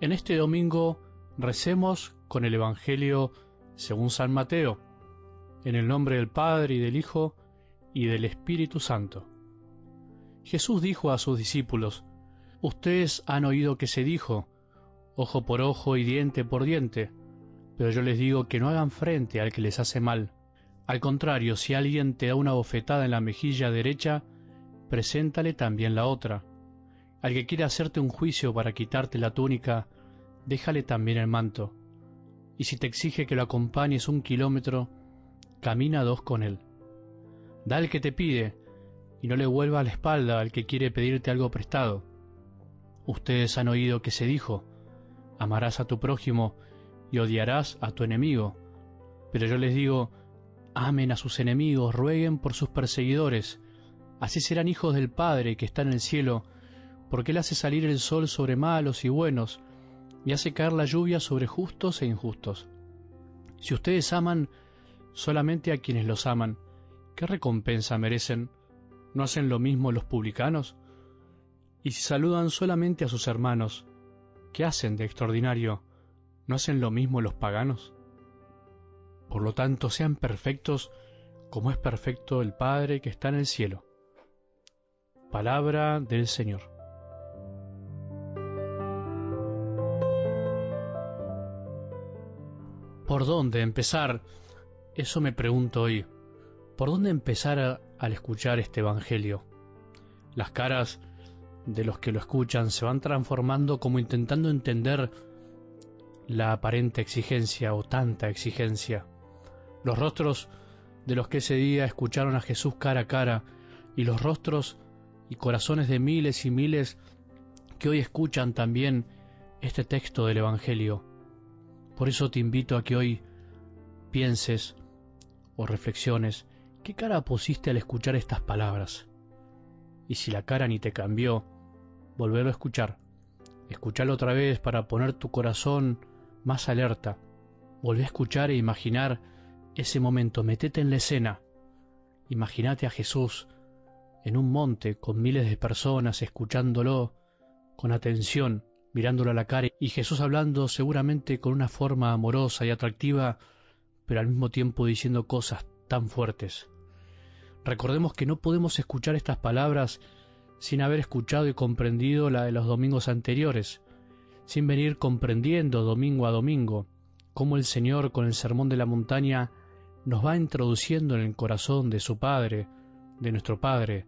En este domingo recemos con el Evangelio según San Mateo, en el nombre del Padre y del Hijo y del Espíritu Santo. Jesús dijo a sus discípulos, Ustedes han oído que se dijo, ojo por ojo y diente por diente, pero yo les digo que no hagan frente al que les hace mal. Al contrario, si alguien te da una bofetada en la mejilla derecha, preséntale también la otra. Al que quiera hacerte un juicio para quitarte la túnica, déjale también el manto. Y si te exige que lo acompañes un kilómetro, camina dos con él. Da al que te pide, y no le vuelva la espalda al que quiere pedirte algo prestado. Ustedes han oído que se dijo, amarás a tu prójimo y odiarás a tu enemigo. Pero yo les digo, amen a sus enemigos, rueguen por sus perseguidores, así serán hijos del Padre que está en el cielo, porque Él hace salir el sol sobre malos y buenos, y hace caer la lluvia sobre justos e injustos. Si ustedes aman solamente a quienes los aman, ¿qué recompensa merecen? ¿No hacen lo mismo los publicanos? Y si saludan solamente a sus hermanos, ¿qué hacen de extraordinario? ¿No hacen lo mismo los paganos? Por lo tanto, sean perfectos como es perfecto el Padre que está en el cielo. Palabra del Señor. ¿Por dónde empezar? Eso me pregunto hoy. ¿Por dónde empezar al escuchar este Evangelio? Las caras de los que lo escuchan se van transformando como intentando entender la aparente exigencia o tanta exigencia. Los rostros de los que ese día escucharon a Jesús cara a cara y los rostros y corazones de miles y miles que hoy escuchan también este texto del Evangelio. Por eso te invito a que hoy pienses o reflexiones qué cara pusiste al escuchar estas palabras. Y si la cara ni te cambió, volverlo a escuchar. Escucharlo otra vez para poner tu corazón más alerta. Volvé a escuchar e imaginar ese momento. Metete en la escena. Imagínate a Jesús en un monte con miles de personas escuchándolo con atención mirándolo a la cara y Jesús hablando seguramente con una forma amorosa y atractiva, pero al mismo tiempo diciendo cosas tan fuertes. Recordemos que no podemos escuchar estas palabras sin haber escuchado y comprendido la de los domingos anteriores, sin venir comprendiendo domingo a domingo cómo el Señor con el sermón de la montaña nos va introduciendo en el corazón de su Padre, de nuestro Padre,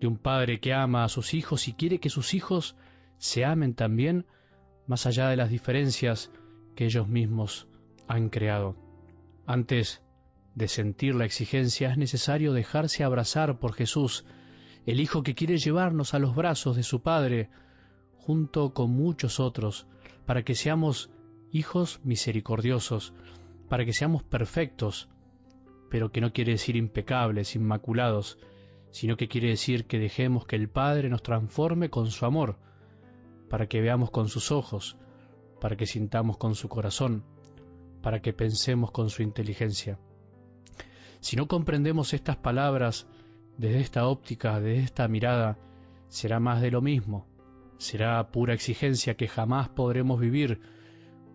de un Padre que ama a sus hijos y quiere que sus hijos se amen también más allá de las diferencias que ellos mismos han creado. Antes de sentir la exigencia es necesario dejarse abrazar por Jesús, el Hijo que quiere llevarnos a los brazos de su Padre, junto con muchos otros, para que seamos hijos misericordiosos, para que seamos perfectos, pero que no quiere decir impecables, inmaculados, sino que quiere decir que dejemos que el Padre nos transforme con su amor, para que veamos con sus ojos, para que sintamos con su corazón, para que pensemos con su inteligencia. Si no comprendemos estas palabras desde esta óptica, desde esta mirada, será más de lo mismo, será pura exigencia que jamás podremos vivir,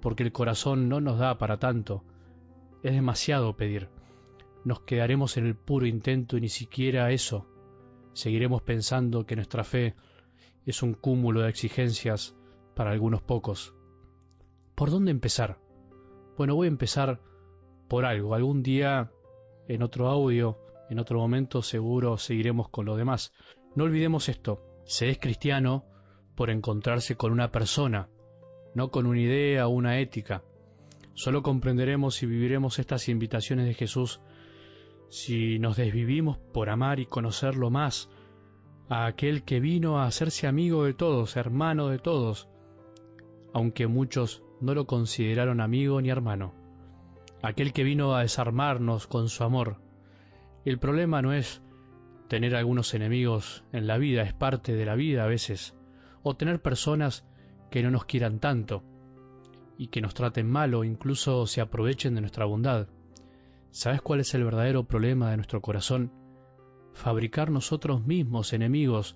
porque el corazón no nos da para tanto, es demasiado pedir. Nos quedaremos en el puro intento y ni siquiera eso. Seguiremos pensando que nuestra fe es un cúmulo de exigencias para algunos pocos. ¿Por dónde empezar? Bueno, voy a empezar por algo. Algún día, en otro audio, en otro momento, seguro seguiremos con lo demás. No olvidemos esto. Se es cristiano por encontrarse con una persona, no con una idea o una ética. Solo comprenderemos y viviremos estas invitaciones de Jesús si nos desvivimos por amar y conocerlo más, a aquel que vino a hacerse amigo de todos, hermano de todos, aunque muchos no lo consideraron amigo ni hermano, aquel que vino a desarmarnos con su amor. El problema no es tener algunos enemigos en la vida, es parte de la vida a veces, o tener personas que no nos quieran tanto y que nos traten mal o incluso se aprovechen de nuestra bondad. ¿Sabes cuál es el verdadero problema de nuestro corazón? Fabricar nosotros mismos enemigos,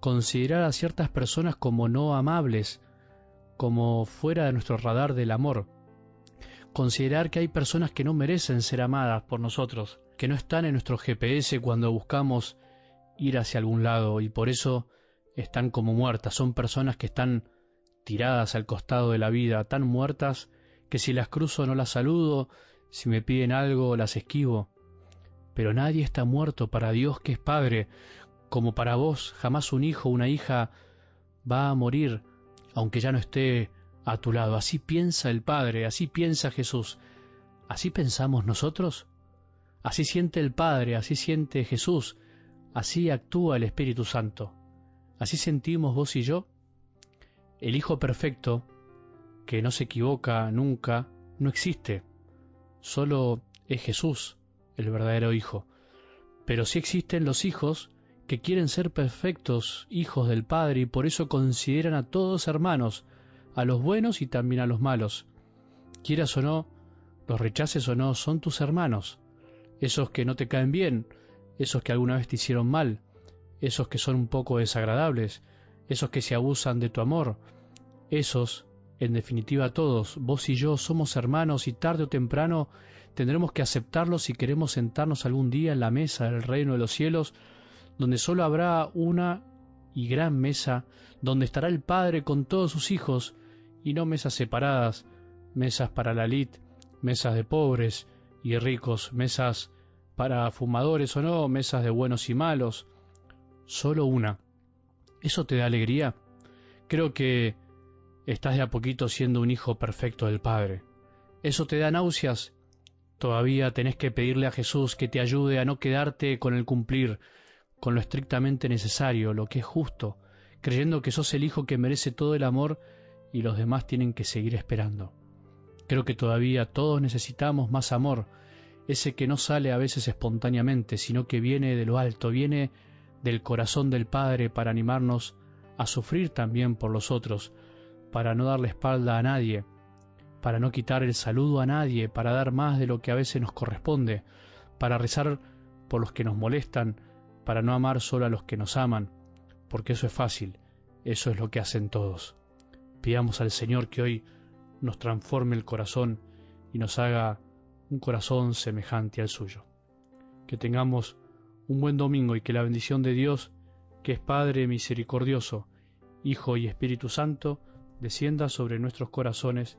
considerar a ciertas personas como no amables, como fuera de nuestro radar del amor. Considerar que hay personas que no merecen ser amadas por nosotros, que no están en nuestro GPS cuando buscamos ir hacia algún lado y por eso están como muertas. Son personas que están tiradas al costado de la vida, tan muertas que si las cruzo no las saludo, si me piden algo las esquivo. Pero nadie está muerto para Dios que es Padre, como para vos jamás un hijo o una hija va a morir, aunque ya no esté a tu lado. Así piensa el Padre, así piensa Jesús. ¿Así pensamos nosotros? Así siente el Padre, así siente Jesús, así actúa el Espíritu Santo. ¿Así sentimos vos y yo? El Hijo perfecto, que no se equivoca nunca, no existe. Solo es Jesús, el verdadero Hijo. Pero sí existen los hijos que quieren ser perfectos hijos del Padre y por eso consideran a todos hermanos, a los buenos y también a los malos. Quieras o no, los rechaces o no, son tus hermanos, esos que no te caen bien, esos que alguna vez te hicieron mal, esos que son un poco desagradables, esos que se abusan de tu amor, esos, en definitiva todos, vos y yo somos hermanos y tarde o temprano tendremos que aceptarlos si queremos sentarnos algún día en la mesa del reino de los cielos donde sólo habrá una y gran mesa, donde estará el Padre con todos sus hijos, y no mesas separadas, mesas para la lid, mesas de pobres y ricos, mesas para fumadores o no, mesas de buenos y malos, solo una. ¿Eso te da alegría? Creo que estás de a poquito siendo un hijo perfecto del Padre. ¿Eso te da náuseas? Todavía tenés que pedirle a Jesús que te ayude a no quedarte con el cumplir, con lo estrictamente necesario, lo que es justo, creyendo que sos el hijo que merece todo el amor y los demás tienen que seguir esperando. Creo que todavía todos necesitamos más amor, ese que no sale a veces espontáneamente, sino que viene de lo alto, viene del corazón del Padre para animarnos a sufrir también por los otros, para no darle espalda a nadie, para no quitar el saludo a nadie, para dar más de lo que a veces nos corresponde, para rezar por los que nos molestan, para no amar solo a los que nos aman, porque eso es fácil, eso es lo que hacen todos. Pidamos al Señor que hoy nos transforme el corazón y nos haga un corazón semejante al suyo. Que tengamos un buen domingo y que la bendición de Dios, que es Padre misericordioso, Hijo y Espíritu Santo, descienda sobre nuestros corazones